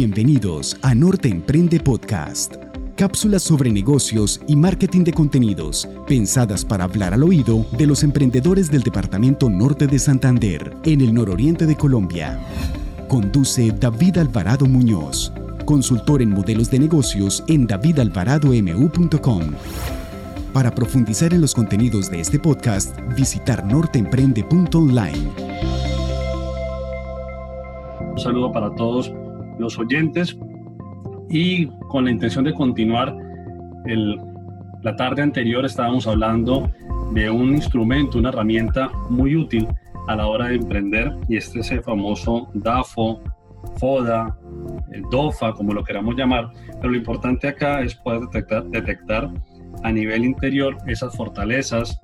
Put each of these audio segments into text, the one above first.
Bienvenidos a Norte Emprende Podcast. Cápsulas sobre negocios y marketing de contenidos, pensadas para hablar al oído de los emprendedores del Departamento Norte de Santander, en el nororiente de Colombia. Conduce David Alvarado Muñoz, consultor en modelos de negocios en davidalvaradomu.com. Para profundizar en los contenidos de este podcast, visitar norteemprende.online. Un saludo para todos los oyentes y con la intención de continuar, el, la tarde anterior estábamos hablando de un instrumento, una herramienta muy útil a la hora de emprender y este es el famoso DAFO, FODA, DOFA, como lo queramos llamar, pero lo importante acá es poder detectar, detectar a nivel interior esas fortalezas,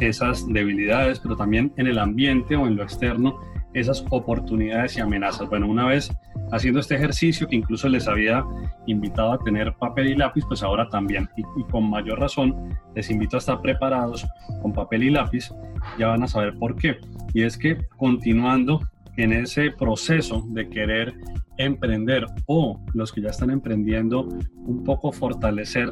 esas debilidades, pero también en el ambiente o en lo externo esas oportunidades y amenazas. Bueno, una vez haciendo este ejercicio que incluso les había invitado a tener papel y lápiz, pues ahora también, y, con mayor razón, les invito a estar preparados con papel y lápiz, ya van a saber por qué. Y es que continuando en ese proceso de querer emprender o los que ya están emprendiendo, un poco fortalecer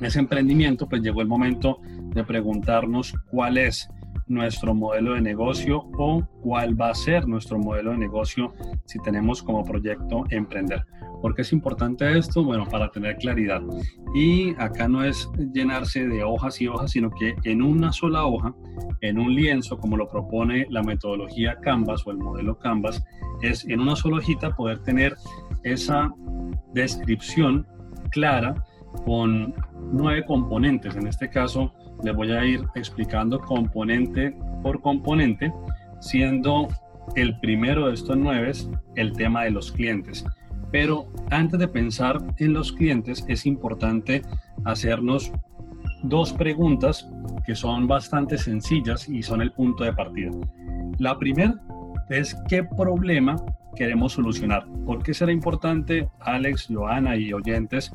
ese emprendimiento, pues llegó el momento de preguntarnos cuál es nuestro modelo de negocio o cuál va a ser nuestro modelo de negocio si tenemos como proyecto emprender. ¿Por qué es importante esto? Bueno, para tener claridad. Y acá no es llenarse de hojas y hojas, sino que en una sola hoja, en un lienzo, como lo propone la metodología Canvas o el modelo Canvas, es en una sola hojita poder tener esa descripción clara con nueve componentes. En este caso, les voy a ir explicando componente por componente, siendo el primero de estos nueve el tema de los clientes. Pero antes de pensar en los clientes, es importante hacernos dos preguntas que son bastante sencillas y son el punto de partida. La primera es qué problema queremos solucionar. ¿Por qué será importante, Alex, Joana y oyentes,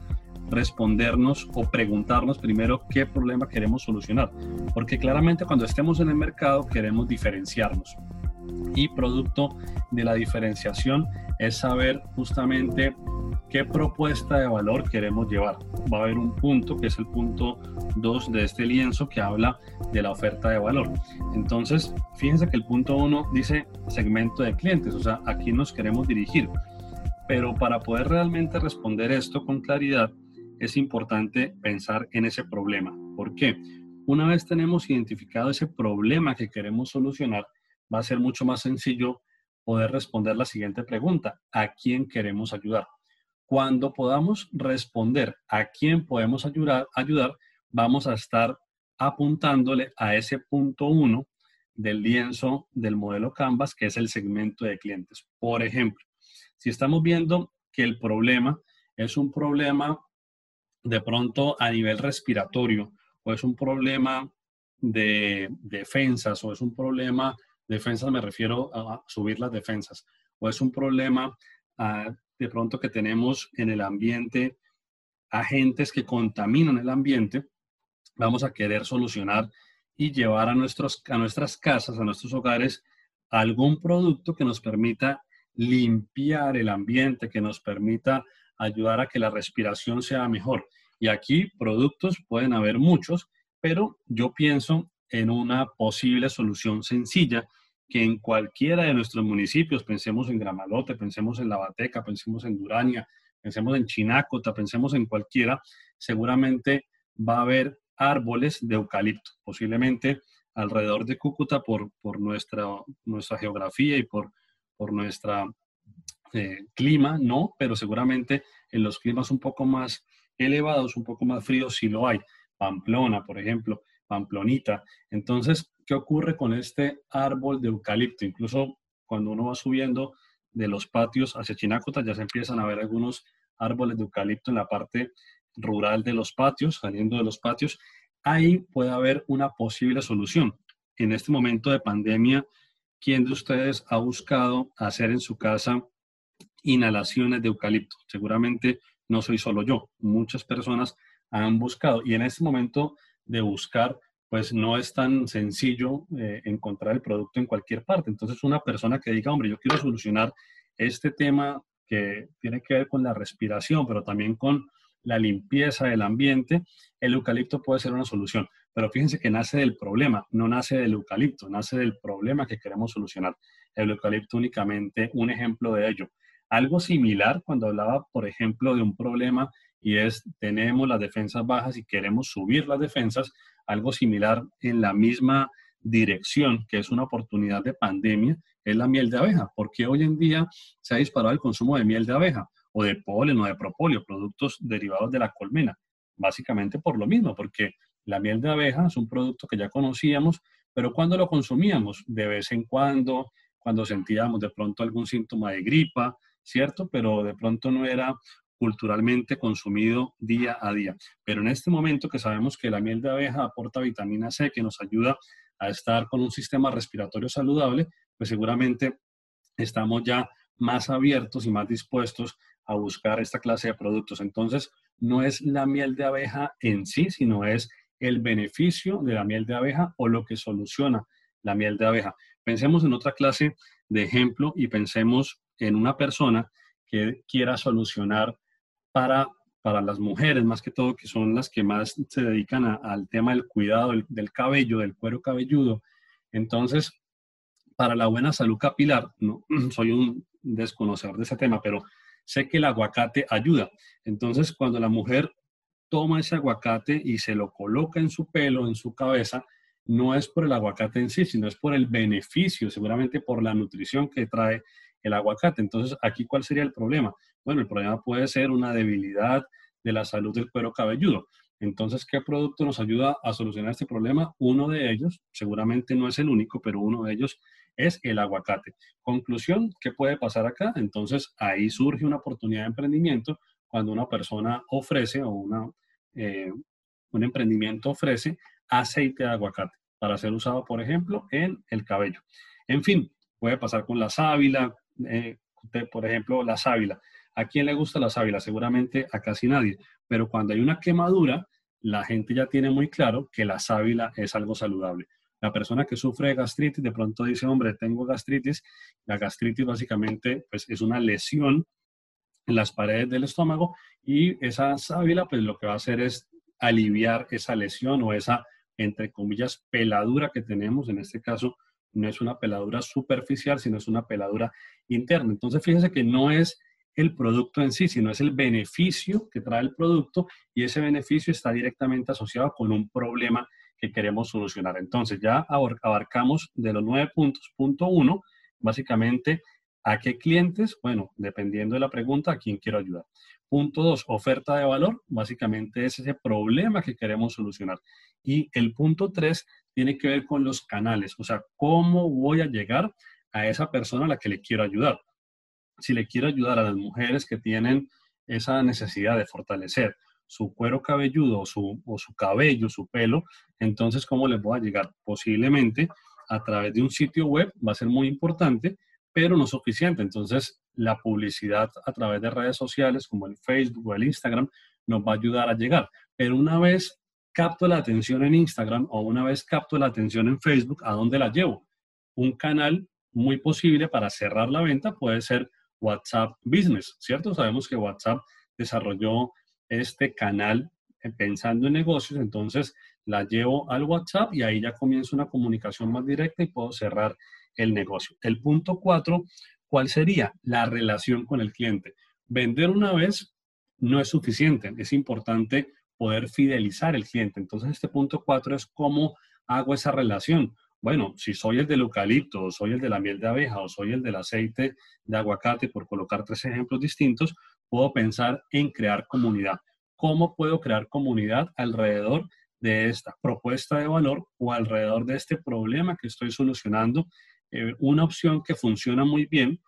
respondernos o preguntarnos primero qué problema queremos solucionar. Porque claramente cuando estemos en el mercado queremos diferenciarnos. Y producto de la diferenciación es saber justamente qué propuesta de valor queremos llevar. Va a haber un punto que es el punto 2 de este lienzo que habla de la oferta de valor. Entonces, fíjense que el punto 1 dice segmento de clientes, o sea, a nos queremos dirigir. Pero para poder realmente responder esto con claridad, es importante pensar en ese problema. ¿Por qué? Una vez tenemos identificado ese problema que queremos solucionar, va a ser mucho más sencillo poder responder la siguiente pregunta. ¿A quién queremos ayudar? Cuando podamos responder a quién podemos ayudar, ayudar vamos a estar apuntándole a ese punto uno del lienzo del modelo Canvas, que es el segmento de clientes. Por ejemplo, si estamos viendo que el problema es un problema de pronto a nivel respiratorio o es un problema de defensas o es un problema, defensas me refiero a subir las defensas, o es un problema ah, de pronto que tenemos en el ambiente agentes que contaminan el ambiente, vamos a querer solucionar y llevar a, nuestros, a nuestras casas, a nuestros hogares, algún producto que nos permita limpiar el ambiente, que nos permita ayudar a que la respiración sea mejor. Y aquí productos pueden haber muchos, pero yo pienso en una posible solución sencilla que en cualquiera de nuestros municipios, pensemos en Gramalote, pensemos en La Bateca, pensemos en Durania, pensemos en Chinácota, pensemos en cualquiera, seguramente va a haber árboles de eucalipto, posiblemente alrededor de Cúcuta por, por nuestra, nuestra geografía y por, por nuestra eh, clima, no, pero seguramente en los climas un poco más elevados, un poco más fríos, si lo hay. Pamplona, por ejemplo, Pamplonita. Entonces, ¿qué ocurre con este árbol de eucalipto? Incluso cuando uno va subiendo de los patios hacia Chinácota, ya se empiezan a ver algunos árboles de eucalipto en la parte rural de los patios, saliendo de los patios. Ahí puede haber una posible solución. En este momento de pandemia, ¿quién de ustedes ha buscado hacer en su casa inhalaciones de eucalipto? Seguramente no soy solo yo, muchas personas han buscado y en este momento de buscar, pues no es tan sencillo eh, encontrar el producto en cualquier parte. Entonces, una persona que diga, hombre, yo quiero solucionar este tema que tiene que ver con la respiración, pero también con la limpieza del ambiente, el eucalipto puede ser una solución. Pero fíjense que nace del problema, no nace del eucalipto, nace del problema que queremos solucionar. El eucalipto únicamente un ejemplo de ello. Algo similar cuando hablaba, por ejemplo, de un problema y es tenemos las defensas bajas y queremos subir las defensas, algo similar en la misma dirección, que es una oportunidad de pandemia, es la miel de abeja. porque hoy en día se ha disparado el consumo de miel de abeja o de polen o de propóleo, productos derivados de la colmena? Básicamente por lo mismo, porque la miel de abeja es un producto que ya conocíamos, pero cuando lo consumíamos? De vez en cuando, cuando sentíamos de pronto algún síntoma de gripa, ¿cierto? Pero de pronto no era culturalmente consumido día a día. Pero en este momento que sabemos que la miel de abeja aporta vitamina C, que nos ayuda a estar con un sistema respiratorio saludable, pues seguramente estamos ya más abiertos y más dispuestos a buscar esta clase de productos. Entonces, no es la miel de abeja en sí, sino es el beneficio de la miel de abeja o lo que soluciona la miel de abeja. Pensemos en otra clase de ejemplo y pensemos en una persona que quiera solucionar para, para las mujeres, más que todo, que son las que más se dedican al tema del cuidado del, cabello, del cuero cabelludo. Entonces, para la buena salud capilar, no soy un desconocedor de ese tema, pero sé que el aguacate ayuda. Entonces, cuando la mujer toma ese aguacate y se lo coloca en su pelo, en su cabeza, no es por el aguacate en sí, sino es por el beneficio, seguramente por la nutrición que trae el aguacate. Entonces, aquí, ¿cuál sería el problema? Bueno, el problema puede ser una debilidad de la salud del cuero cabelludo. Entonces, ¿qué producto nos ayuda a solucionar este problema? Uno de ellos, seguramente no es el único, pero uno de ellos es el aguacate. Conclusión, ¿qué puede pasar acá? Entonces, ahí surge una oportunidad de emprendimiento cuando una persona ofrece o eh, un emprendimiento ofrece aceite de aguacate para ser usado, por ejemplo, en el cabello. En fin, puede pasar con la sábila, eh, por ejemplo, la sábila. ¿A quién le gusta la sábila? Seguramente a casi nadie, pero cuando hay una quemadura, la gente ya tiene muy claro que la sábila es algo saludable. La persona que sufre de gastritis de pronto dice, hombre, tengo gastritis. La gastritis básicamente pues, es una lesión en las paredes del estómago y esa sábila pues lo que va a hacer es aliviar esa lesión o esa, entre comillas, peladura que tenemos. En este caso no es una peladura superficial, sino es una peladura interna. Entonces fíjense que no es el producto en sí, sino es el beneficio que trae el producto y ese beneficio está directamente asociado con un problema que queremos solucionar. Entonces ya abarcamos de los nueve puntos. Punto uno, básicamente ¿A qué clientes? Bueno, dependiendo de la pregunta, ¿a quién quiero ayudar? Punto dos, oferta de valor. Básicamente es ese problema que queremos solucionar. Y el punto tres tiene que ver con los canales, o sea, cómo voy a llegar a esa persona a la que le quiero ayudar. Si le quiero ayudar a las mujeres que tienen esa necesidad de fortalecer su cuero cabelludo o su, su cabello, su pelo, entonces, ¿cómo les voy a llegar? Posiblemente a través de un sitio web, va a ser muy importante, pero no suficiente. Entonces, la publicidad a través de redes sociales como el Facebook o el Instagram nos va a ayudar a llegar. Pero una vez capto la atención en Instagram o una vez capto la atención en Facebook, ¿a dónde la llevo? Un canal muy posible para cerrar la venta puede ser WhatsApp Business, ¿cierto? Sabemos que WhatsApp desarrolló este canal pensando en negocios, entonces la llevo al WhatsApp y ahí ya comienza una comunicación más directa y puedo cerrar el negocio. El punto cuatro, ¿cuál sería? La relación con el cliente. Vender una vez no es suficiente, es importante poder fidelizar el cliente. Entonces, este punto cuatro es cómo hago esa relación. Bueno, si soy el del eucalipto, o soy el de la miel de abeja, o soy el del aceite de aguacate, por colocar tres ejemplos distintos, puedo pensar en crear comunidad. ¿Cómo puedo crear comunidad alrededor de esta propuesta de valor o alrededor de este problema que estoy solucionando eh, una opción que funciona muy bien,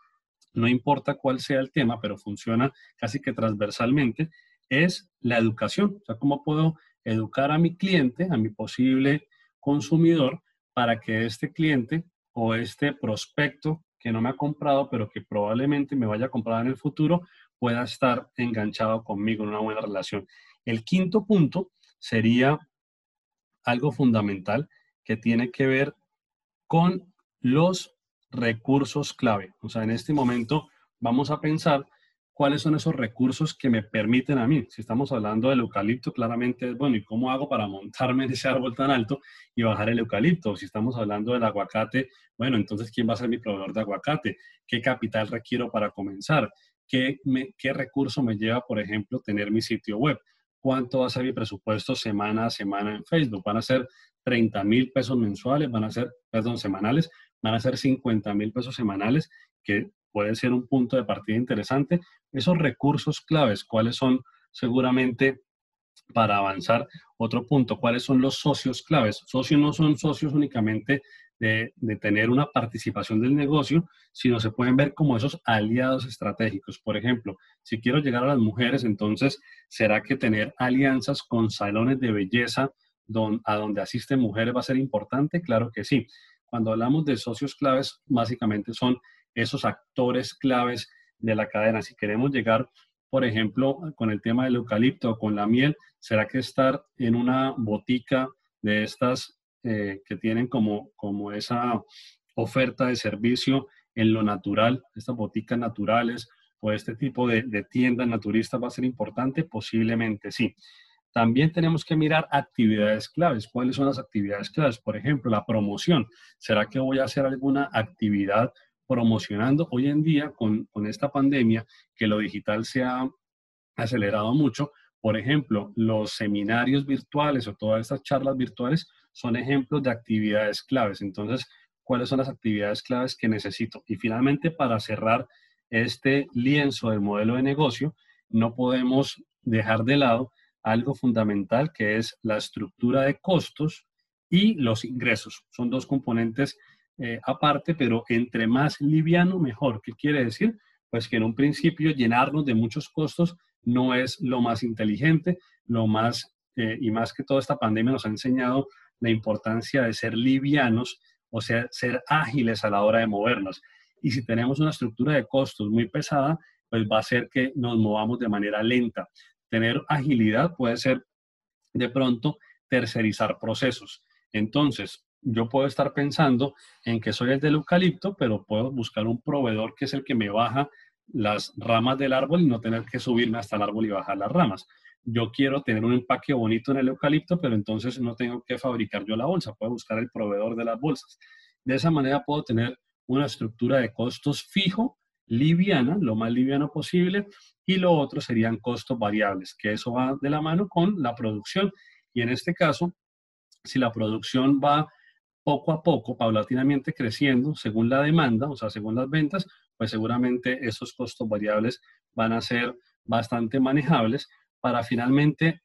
no importa cuál sea el tema, pero funciona casi que transversalmente, es la educación. O sea, cómo puedo educar a mi cliente, a mi posible consumidor, para que este cliente o este prospecto que no me ha comprado, pero que probablemente me vaya a comprar en el futuro, pueda estar enganchado conmigo en una buena relación. El quinto punto sería algo fundamental que tiene que ver con los recursos clave. O sea, en este momento vamos a pensar cuáles son esos recursos que me permiten a mí. Si estamos hablando del eucalipto, claramente es bueno, ¿y cómo hago para montarme en ese árbol tan alto y bajar el eucalipto? Si estamos hablando del aguacate, bueno, entonces, ¿quién va a ser mi proveedor de aguacate? ¿Qué capital requiero para comenzar? ¿Qué, recurso me lleva, por ejemplo, tener mi sitio web? ¿Cuánto va a ser mi presupuesto semana a semana en Facebook? ¿Van a ser 30 mil pesos mensuales? ¿Van a ser, perdón, semanales? ¿Van a ser 50 mil pesos semanales? Que puede ser un punto de partida interesante. Esos recursos claves, ¿cuáles son seguramente para avanzar? Otro punto, ¿cuáles son los socios claves? Socios no son socios únicamente de, tener una participación del negocio, sino se pueden ver como esos aliados estratégicos. Por ejemplo, si quiero llegar a las mujeres, entonces, ¿será que tener alianzas con salones de belleza a donde asisten mujeres va a ser importante? Claro que sí. Cuando hablamos de socios claves, básicamente son esos actores claves de la cadena. Si queremos llegar, por ejemplo, con el tema del eucalipto o con la miel, ¿será que estar en una botica de estas eh, que tienen como, como esa oferta de servicio en lo natural, estas boticas naturales o este tipo de, de tiendas naturistas va a ser importante? Posiblemente sí. También tenemos que mirar actividades claves. ¿Cuáles son las actividades claves? Por ejemplo, la promoción. ¿Será que voy a hacer alguna actividad promocionando hoy en día con, con esta pandemia que lo digital se ha acelerado mucho? Por ejemplo, los seminarios virtuales o todas estas charlas virtuales son ejemplos de actividades claves. Entonces, ¿cuáles son las actividades claves que necesito? Y finalmente, para cerrar este lienzo del modelo de negocio, no podemos dejar de lado algo fundamental que es la estructura de costos y los ingresos. Son dos componentes eh, aparte, pero entre más liviano, mejor. ¿Qué quiere decir? Pues que en un principio llenarnos de muchos costos no es lo más inteligente, lo más, eh, y más que toda esta pandemia nos ha enseñado la importancia de ser livianos, o sea, ser ágiles a la hora de movernos. Y si tenemos una estructura de costos muy pesada, pues va a ser que nos movamos de manera lenta. Tener agilidad puede ser de pronto tercerizar procesos. Entonces, yo puedo estar pensando en que soy el del eucalipto, pero puedo buscar un proveedor que es el que me baja las ramas del árbol y no tener que subirme hasta el árbol y bajar las ramas. Yo quiero tener un empaque bonito en el eucalipto, pero entonces no tengo que fabricar yo la bolsa, puedo buscar el proveedor de las bolsas. De esa manera puedo tener una estructura de costos fijo, liviana, lo más liviano posible, y lo otro serían costos variables, que eso va de la mano con la producción. Y en este caso, si la producción va poco a poco, paulatinamente creciendo según la demanda, o sea, según las ventas, pues seguramente esos costos variables van a ser bastante manejables para finalmente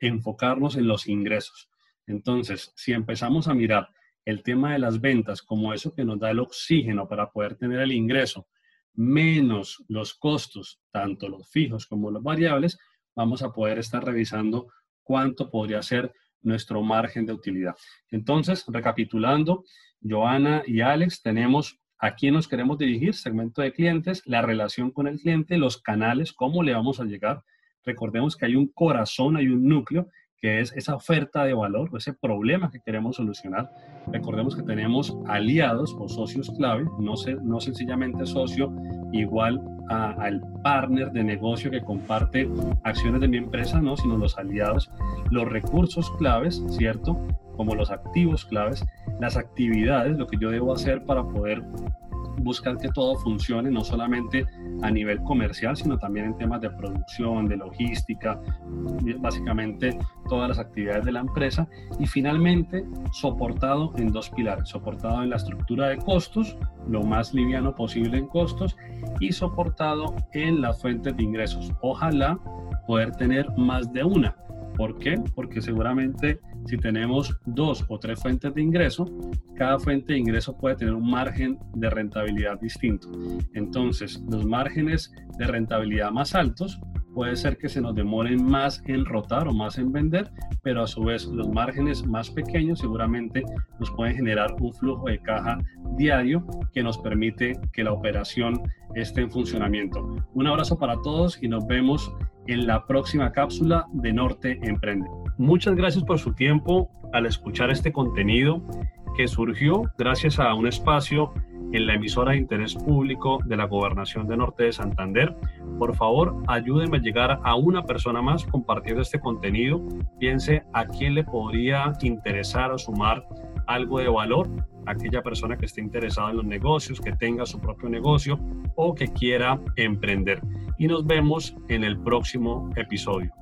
enfocarnos en los ingresos. Entonces, si empezamos a mirar el tema de las ventas como eso que nos da el oxígeno para poder tener el ingreso, menos los costos, tanto los fijos como los variables, vamos a poder estar revisando cuánto podría ser nuestro margen de utilidad. Entonces, recapitulando, Joana y Alex, tenemos a quién nos queremos dirigir, segmento de clientes, la relación con el cliente, los canales, cómo le vamos a llegar. Recordemos que hay un corazón, hay un núcleo que es esa oferta de valor, ese problema que queremos solucionar. Recordemos que tenemos aliados o socios clave, no, no sencillamente socio igual al partner de negocio que comparte acciones de mi empresa, no, sino los aliados, los recursos claves, ¿cierto? Como los activos claves, las actividades, lo que yo debo hacer para poder buscar que todo funcione, no solamente a nivel comercial, sino también en temas de producción, de logística, básicamente todas las actividades de la empresa. Y finalmente, soportado en dos pilares, soportado en la estructura de costos, lo más liviano posible en costos, y soportado en las fuentes de ingresos. Ojalá poder tener más de una. ¿Por qué? Porque seguramente si tenemos dos o tres fuentes de ingreso, cada fuente de ingreso puede tener un margen de rentabilidad distinto. Entonces, los márgenes de rentabilidad más altos puede ser que se nos demoren más en rotar o más en vender, pero a su vez los márgenes más pequeños seguramente nos pueden generar un flujo de caja diario que nos permite que la operación esté en funcionamiento. Un abrazo para todos y nos vemos en la próxima cápsula de Norte Emprende. Muchas gracias por su tiempo al escuchar este contenido que surgió gracias a un espacio en la emisora de interés público de la Gobernación de Norte de Santander. Por favor, ayúdenme a llegar a una persona más compartiendo este contenido. Piense a quién le podría interesar o sumar algo de valor, aquella persona que esté interesada en los negocios, que tenga su propio negocio o que quiera emprender. Y nos vemos en el próximo episodio.